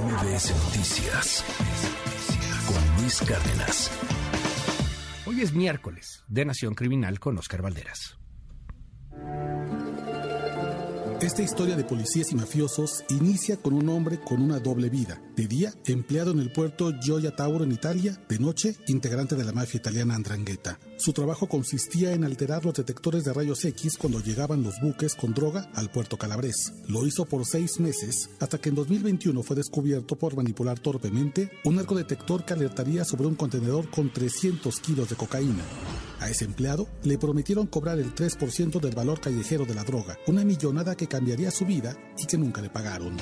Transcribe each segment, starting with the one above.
MBS Noticias con Luis Cárdenas. Hoy es miércoles de Nación Criminal con Oscar Valderas. Esta historia de policías y mafiosos inicia con un hombre con una doble vida. De día, empleado en el puerto Gioia Tauro en Italia. De noche, integrante de la mafia italiana Andrangheta. Su trabajo consistía en alterar los detectores de rayos X cuando llegaban los buques con droga al puerto Calabres. Lo hizo por seis meses, hasta que en 2021 fue descubierto por manipular torpemente un detector que alertaría sobre un contenedor con 300 kilos de cocaína. A ese empleado le prometieron cobrar el 3% del valor callejero de la droga, una millonada que cambiaría su vida y que nunca le pagaron.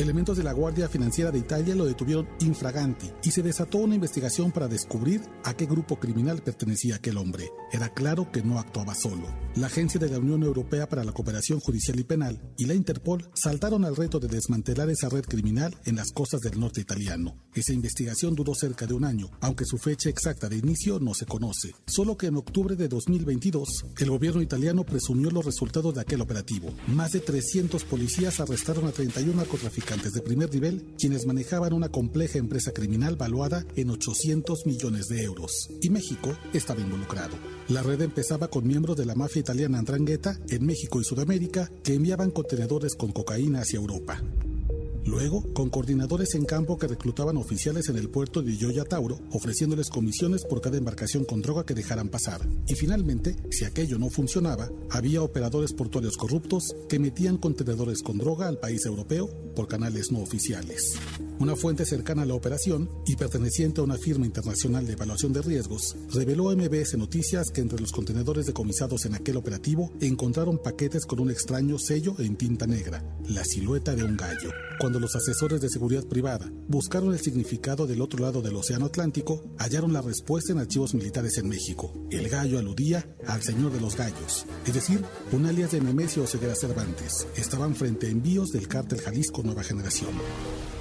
Elementos de la Guardia Financiera de Italia lo detuvieron infraganti y se desató una investigación para descubrir a qué grupo criminal pertenecía aquel hombre. Era claro que no actuaba solo. La Agencia de la Unión Europea para la Cooperación Judicial y Penal y la Interpol saltaron al reto de desmantelar esa red criminal en las costas del norte italiano. Esa investigación duró cerca de un año, aunque su fecha exacta de inicio no se conoce. Solo que en octubre de 2022, el gobierno italiano presumió los resultados de aquel operativo. Más de 300 policías arrestaron a 31 narcotraficantes de primer nivel, quienes manejaban una compleja empresa criminal valuada en 800 millones de euros. Y México estaba involucrado. La red empezaba con miembros de la mafia italiana Andrangheta en México y Sudamérica que enviaban contenedores con cocaína hacia Europa. Luego, con coordinadores en campo que reclutaban oficiales en el puerto de Yoya Tauro, ofreciéndoles comisiones por cada embarcación con droga que dejaran pasar. Y finalmente, si aquello no funcionaba, había operadores portuarios corruptos que metían contenedores con droga al país europeo por canales no oficiales. Una fuente cercana a la operación y perteneciente a una firma internacional de evaluación de riesgos reveló a MBS Noticias que entre los contenedores decomisados en aquel operativo encontraron paquetes con un extraño sello en tinta negra, la silueta de un gallo. Cuando los asesores de seguridad privada buscaron el significado del otro lado del Océano Atlántico, hallaron la respuesta en archivos militares en México. El gallo aludía al señor de los gallos, es decir, un alias de Nemesio Ceguera Cervantes. Estaban frente a envíos del cártel Jalisco Nueva Generación.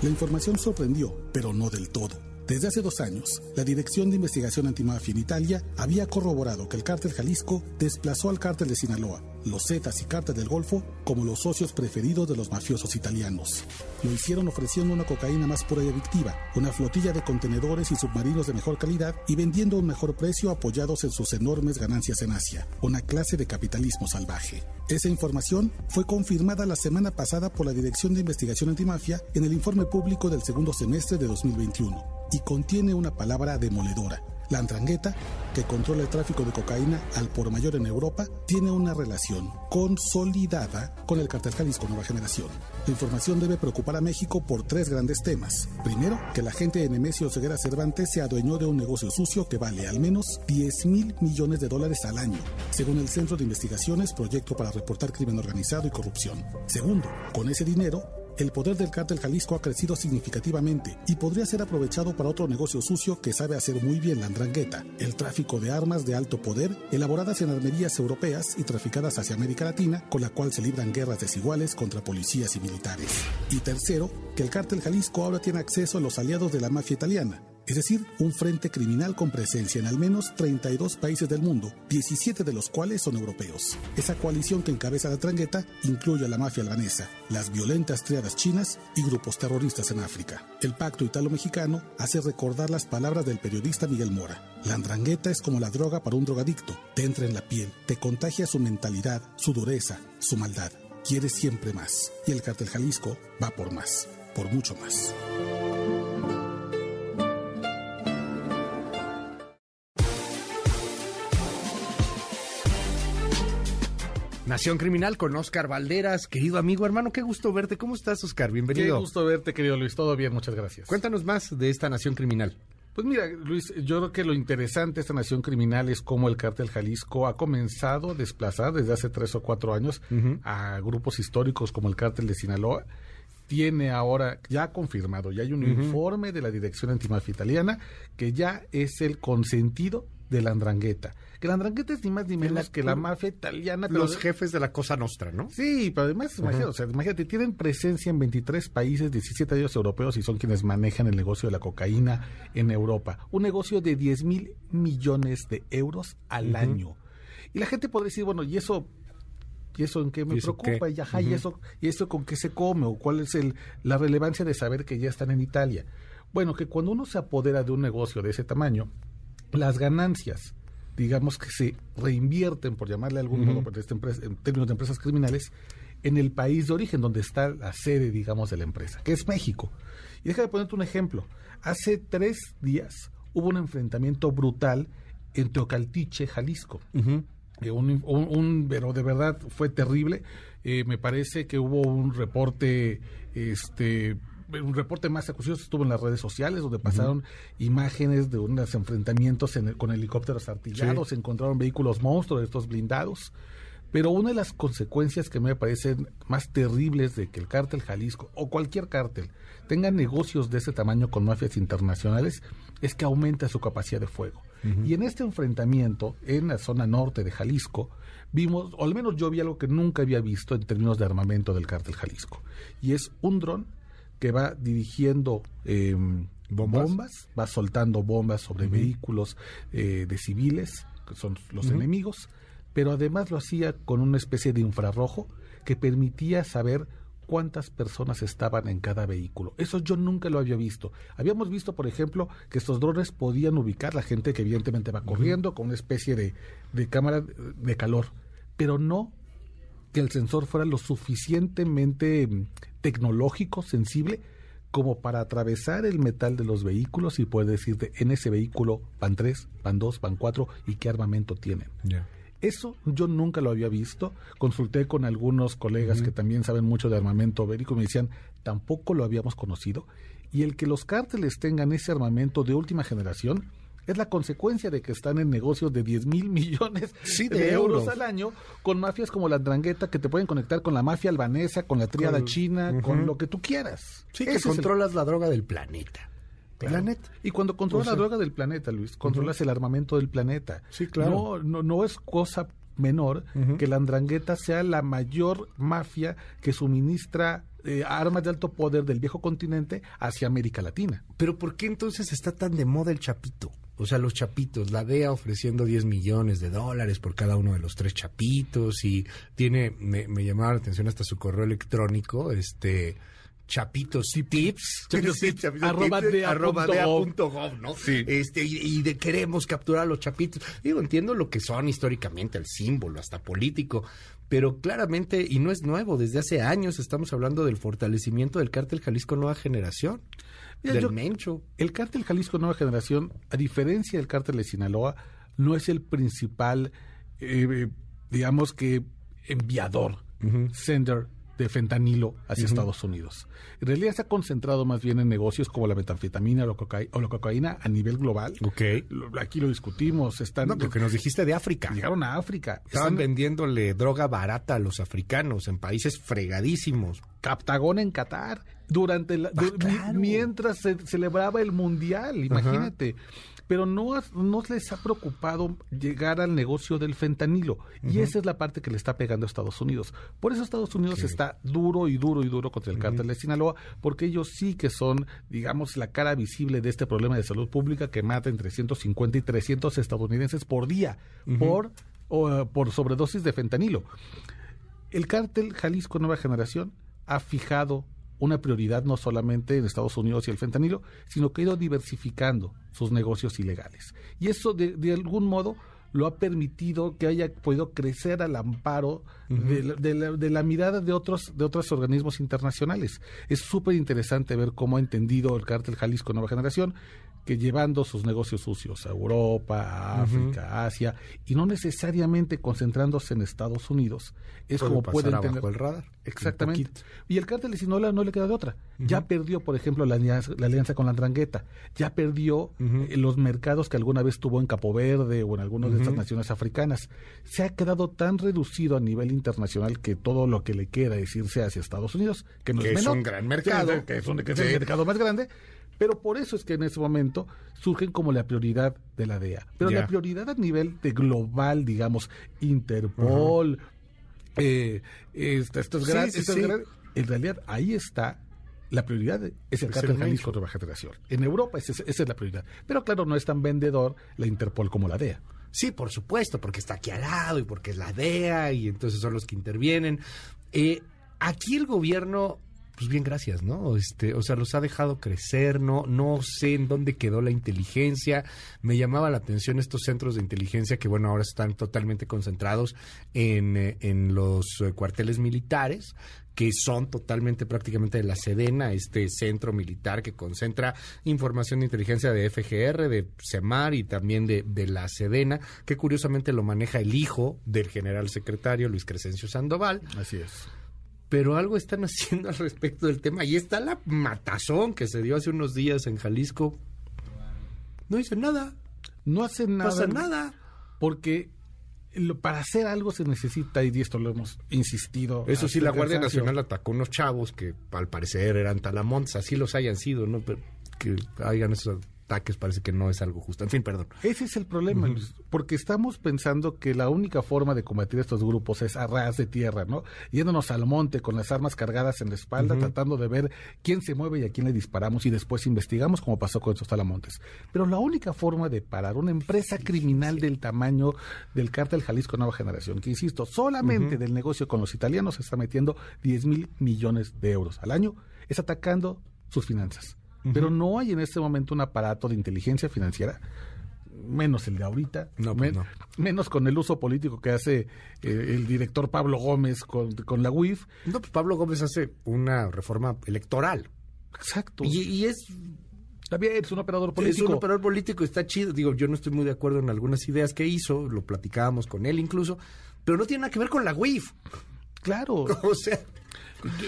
La información sorprendió, pero no del todo. Desde hace dos años, la Dirección de Investigación Antimafia en Italia había corroborado que el cártel Jalisco desplazó al cártel de Sinaloa, los Zetas y cártel del Golfo como los socios preferidos de los mafiosos italianos. Lo hicieron ofreciendo una cocaína más pura y adictiva, una flotilla de contenedores y submarinos de mejor calidad y vendiendo a un mejor precio apoyados en sus enormes ganancias en Asia, una clase de capitalismo salvaje. Esa información fue confirmada la semana pasada por la Dirección de Investigación Antimafia en el informe público del segundo semestre de 2021 y contiene una palabra demoledora. La Andrangheta, que controla el tráfico de cocaína al por mayor en Europa, tiene una relación consolidada con el cartel Jalisco Nueva Generación. La información debe preocupar a México por tres grandes temas. Primero, que la gente de Nemesio Ceguera Cervantes se adueñó de un negocio sucio que vale al menos 10 mil millones de dólares al año, según el Centro de Investigaciones Proyecto para Reportar Crimen Organizado y Corrupción. Segundo, con ese dinero, el poder del cártel Jalisco ha crecido significativamente y podría ser aprovechado para otro negocio sucio que sabe hacer muy bien la andrangueta, el tráfico de armas de alto poder elaboradas en armerías europeas y traficadas hacia América Latina, con la cual se libran guerras desiguales contra policías y militares. Y tercero, que el cártel Jalisco ahora tiene acceso a los aliados de la mafia italiana, es decir, un frente criminal con presencia en al menos 32 países del mundo, 17 de los cuales son europeos. Esa coalición que encabeza la trangueta incluye a la mafia albanesa, las violentas triadas chinas y grupos terroristas en África. El pacto italo-mexicano hace recordar las palabras del periodista Miguel Mora. La andrangueta es como la droga para un drogadicto, te entra en la piel, te contagia su mentalidad, su dureza, su maldad. Quiere siempre más. Y el cartel Jalisco va por más, por mucho más. Nación Criminal con Oscar Valderas, querido amigo, hermano, qué gusto verte. ¿Cómo estás, Oscar? Bienvenido. Qué gusto verte, querido Luis. Todo bien, muchas gracias. Cuéntanos más de esta Nación Criminal. Pues mira, Luis, yo creo que lo interesante de esta nación criminal es cómo el cártel Jalisco ha comenzado a desplazar desde hace tres o cuatro años a grupos históricos como el cártel de Sinaloa. Tiene ahora ya confirmado, ya hay un informe de la Dirección Antimafia Italiana que ya es el consentido de la andrangueta. Que la andrangueta es ni más ni menos que la mafia italiana. los jefes de la Cosa Nostra, ¿no? Sí, pero además, imagínate, tienen presencia en 23 países, 17 de ellos europeos y son quienes manejan el negocio de la cocaína en Europa. Un negocio de 10 mil millones de euros al año. Y la gente podría decir, bueno, ¿y eso ¿Y eso en qué me preocupa? Y, ajá, ¿y, eso, ¿Y eso con qué se come? ¿O cuál es el, la relevancia de saber que ya están en Italia? Bueno, que cuando uno se apodera de un negocio de ese tamaño, las ganancias, digamos que se reinvierten, por llamarle de algún modo, esta empresa, en términos de empresas criminales, en el país de origen donde está la sede, digamos, de la empresa, que es México. Y déjame ponerte un ejemplo. Hace tres días hubo un enfrentamiento brutal en Teocaltiche, Jalisco. Eh, un, pero de verdad fue terrible. Eh, me parece que hubo un reporte, este, un reporte más acucioso estuvo en las redes sociales donde pasaron imágenes de unos enfrentamientos con helicópteros artillados, se encontraron vehículos monstruos estos blindados. Pero una de las consecuencias que me parecen más terribles de que el cártel Jalisco o cualquier cártel tenga negocios de ese tamaño con mafias internacionales es que aumenta su capacidad de fuego. Y en este enfrentamiento, en la zona norte de Jalisco, vimos, o al menos yo vi algo que nunca había visto en términos de armamento del cártel Jalisco. Y es un dron que va dirigiendo em, ¿Bombas? va soltando bombas sobre vehículos eh, de civiles, que son los enemigos, pero además lo hacía con una especie de infrarrojo que permitía saber cuántas personas estaban en cada vehículo. Eso yo nunca lo había visto. Habíamos visto, por ejemplo, que estos drones podían ubicar la gente que evidentemente va corriendo con una especie de, de cámara de calor, pero no que el sensor fuera lo suficientemente mm, tecnológico, sensible, como para atravesar el metal de los vehículos y poder decirte en ese vehículo van tres, van dos, van cuatro y qué armamento tienen. Eso yo nunca lo había visto. Consulté con algunos colegas que también saben mucho de armamento bélico y me decían, tampoco lo habíamos conocido. Y el que los cárteles tengan ese armamento de última generación es la consecuencia de que están en negocios de 10 mil millones de, euros. al año con mafias como la Drangueta que te pueden conectar con la mafia albanesa, con la tríada china, con lo que tú quieras. Sí, que controlas la droga del planeta. Planeta. Y cuando controlas la droga del planeta, Luis, controlas el armamento del planeta. Sí, claro. No, no, no es cosa menor que la Andrangueta sea la mayor mafia que suministra eh, armas de alto poder del viejo continente hacia América Latina. Pero ¿por qué entonces está tan de moda el chapito? O sea, los chapitos, la DEA ofreciendo 10 millones de dólares por cada uno de los tres chapitos y tiene, me, me llamaba la atención hasta su correo electrónico, este, chapitos tips, tips, arroba de arroba ¿no? Este, y, de queremos capturar a los chapitos. Digo, entiendo lo que son históricamente, el símbolo, hasta político, pero claramente, y no es nuevo, desde hace años estamos hablando del fortalecimiento del cártel Jalisco Nueva Generación. del Mencho. El cártel Jalisco Nueva Generación, a diferencia del cártel de Sinaloa, no es el principal, eh, digamos que, enviador, sender de fentanilo hacia Estados Unidos. En realidad se ha concentrado más bien en negocios como la metanfetamina o la, cocaína a nivel global. Ok. Aquí lo discutimos. Están, no, lo que nos dijiste de África. Llegaron a África. Estaban vendiéndole droga barata a los africanos en países fregadísimos. Captagón en Qatar durante la, ah, mientras se celebraba el mundial, imagínate pero no, no les ha preocupado llegar al negocio del fentanilo. Y esa es la parte que le está pegando a Estados Unidos. Por eso Estados Unidos está duro y duro y duro contra el cártel de Sinaloa, porque ellos sí que son, digamos, la cara visible de este problema de salud pública que mata entre 150 y 300 estadounidenses por día por, por sobredosis de fentanilo. El cártel Jalisco Nueva Generación ha fijado una prioridad no solamente en Estados Unidos y el fentanilo, sino que ha ido diversificando sus negocios ilegales. Y eso de, algún modo lo ha permitido que haya podido crecer al amparo de, la, mirada de otros, de otros organismos internacionales. Es súper interesante ver cómo ha entendido el cártel Jalisco Nueva Generación que llevando sus negocios sucios a Europa, a África, a Asia, y no necesariamente concentrándose en Estados Unidos, es como pueden tener el radar. Exactamente. Y el cártel de Sinaloa no le queda de otra. Ya perdió, por ejemplo, la alianza, la alianza con la Andrangueta. Ya perdió eh, los mercados que alguna vez tuvo en Capo Verde o en algunas de estas naciones africanas. Se ha quedado tan reducido a nivel internacional que todo lo que le queda es irse hacia Estados Unidos, que no es, un gran mercado, que es, un, el mercado más grande pero por eso es que en ese momento surgen como la prioridad de la DEA. Pero la prioridad a nivel de global, digamos, Interpol, eh, estos grandes, en realidad ahí está la prioridad es el cártel Jalisco de Baja Generación. En Europa esa, es la prioridad. Pero claro, no es tan vendedor la Interpol como la DEA. Sí, por supuesto, porque está aquí al lado y porque es la DEA y entonces son los que intervienen. Eh, aquí el gobierno pues bien, gracias, ¿no? Este, o sea, los ha dejado crecer, no, no sé en dónde quedó la inteligencia. Me llamaba la atención estos centros de inteligencia que, bueno, ahora están totalmente concentrados en, eh, en los eh, cuarteles militares, que son totalmente prácticamente de la Sedena, este centro militar que concentra información de inteligencia de FGR, de CEMAR y también de, de la Sedena, que curiosamente lo maneja el hijo del general secretario Luis Crescencio Sandoval. Así es pero algo están haciendo al respecto del tema. Y está la matazón que se dio hace unos días en Jalisco. No dice nada. No hacen nada. No hacen nada. Porque para hacer algo se necesita, y esto lo hemos insistido. Eso sí, la Guardia Nacional atacó unos chavos que al parecer eran talamontes, así los hayan sido, ¿no? Pero que hayan eso ataques parece que no es algo justo. En fin, perdón. Ese es el problema, porque estamos pensando que la única forma de combatir estos grupos es a ras de tierra, ¿no? Yéndonos al monte con las armas cargadas en la espalda, tratando de ver quién se mueve y a quién le disparamos y después investigamos como pasó con estos talamontes. Pero la única forma de parar una empresa criminal del tamaño del cártel Jalisco Nueva Generación, que insisto, solamente del negocio con los italianos se está metiendo 10 mil millones de euros al año, es atacando sus finanzas. Pero no hay en este momento un aparato de inteligencia financiera menos el de ahorita, pues menos con el uso político que hace eh, el director Pablo Gómez con, la UIF. No, pues Pablo Gómez hace una reforma electoral. Exacto. Y, es... También es un operador político. Es un operador político, está chido. Digo, yo no estoy muy de acuerdo en algunas ideas que hizo, lo platicábamos con él incluso, pero no tiene nada que ver con la UIF. Claro. O sea,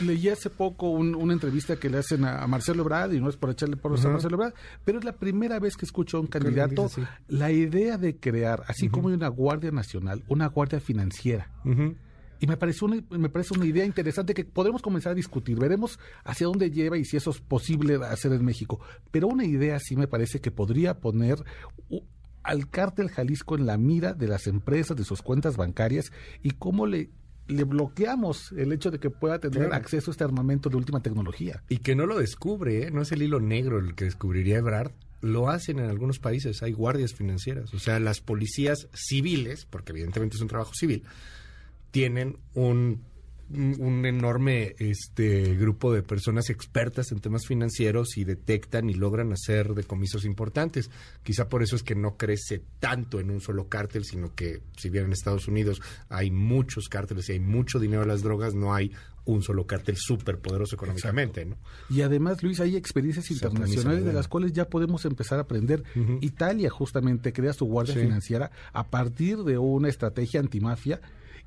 Leí hace poco una entrevista que le hacen a, Marcelo Ebrard, y no es por echarle por a Marcelo Ebrard, pero es la primera vez que escucho a un candidato la idea de crear, así como hay una Guardia Nacional, una Guardia Financiera. Y me parece, una, me parece una idea interesante que podremos comenzar a discutir. Veremos hacia dónde lleva y si eso es posible hacer en México. Pero una idea sí me parece que podría poner al cártel Jalisco en la mira de las empresas, de sus cuentas bancarias y cómo le le bloqueamos el hecho de que pueda tener acceso a este armamento de última tecnología. Y que no lo descubre, ¿eh? no es el hilo negro el que descubriría Ebrard. Lo hacen en algunos países, hay guardias financieras, o sea, las policías civiles, porque evidentemente es un trabajo civil, tienen un un enorme este grupo de personas expertas en temas financieros y detectan y logran hacer decomisos importantes. Quizá por eso es que no crece tanto en un solo cártel, sino que si bien en Estados Unidos hay muchos cárteles y hay mucho dinero en las drogas, no hay un solo cártel súper poderoso económicamente. ¿no? Y además, Luis, hay experiencias internacionales de las cuales ya podemos empezar a aprender. Italia justamente crea su guardia financiera a partir de una estrategia antimafia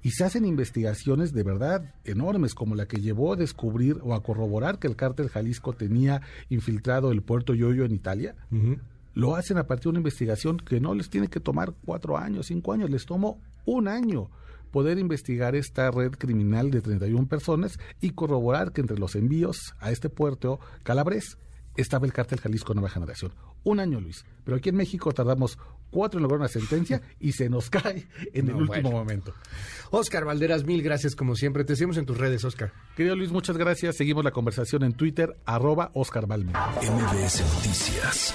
y se hacen investigaciones de verdad enormes, como la que llevó a descubrir o a corroborar que el cártel Jalisco tenía infiltrado el puerto Yoyo en Italia. Lo hacen a partir de una investigación que no les tiene que tomar cuatro años, cinco años, les tomó un año poder investigar esta red criminal de 31 personas y corroborar que entre los envíos a este puerto calabres estaba el cártel Jalisco Nueva Generación. Un año, Luis. Pero aquí en México tardamos cuatro en lograr una sentencia y se nos cae en el último momento. Oscar Valderas, mil gracias como siempre. Te seguimos en tus redes, Oscar. Querido Luis, muchas gracias. Seguimos la conversación en Twitter, arroba Oscar MBS Noticias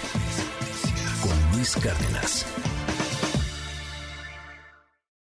con Luis Cárdenas.